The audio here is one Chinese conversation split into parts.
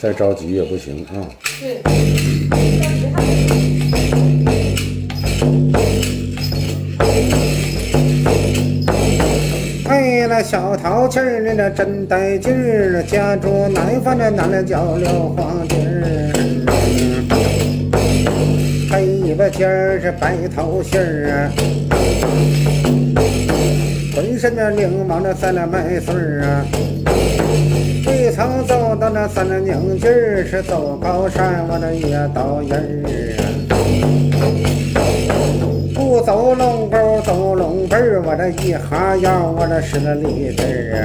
再着急也不行啊。对，着急还不行。哎，那小淘气儿，那真带劲儿，家住南方的男的叫刘黄金儿，黑吧尖儿是白头心儿啊，浑身的灵毛那三了麦穗儿啊，到那三了拧劲儿，是走高山我这也到人儿啊。不走龙沟走龙背儿，我这一哈腰，我这是个立字儿啊。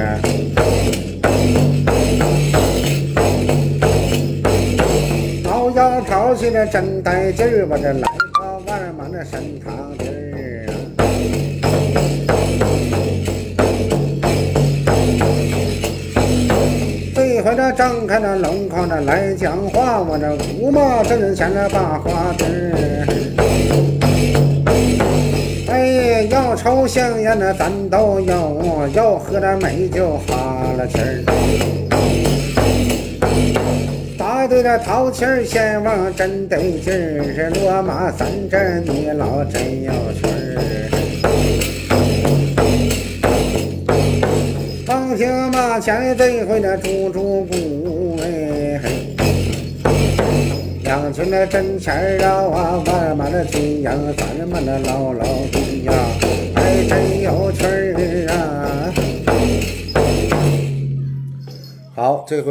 老腰跑起来真带劲儿，我这来个万马那神堂劲儿啊。这回这张开那龙口那来讲话，我这五马阵前那把花枝儿。哎，要抽香烟那咱都有，要喝点美酒哈了气儿。大队的淘气儿先往真得劲儿，是落马三阵你老真有趣儿。听吧前这回那猪猪鼓哎。两群的真钱儿啊，万马的金羊，咱们的老老弟呀，还真有趣儿啊！好，这回。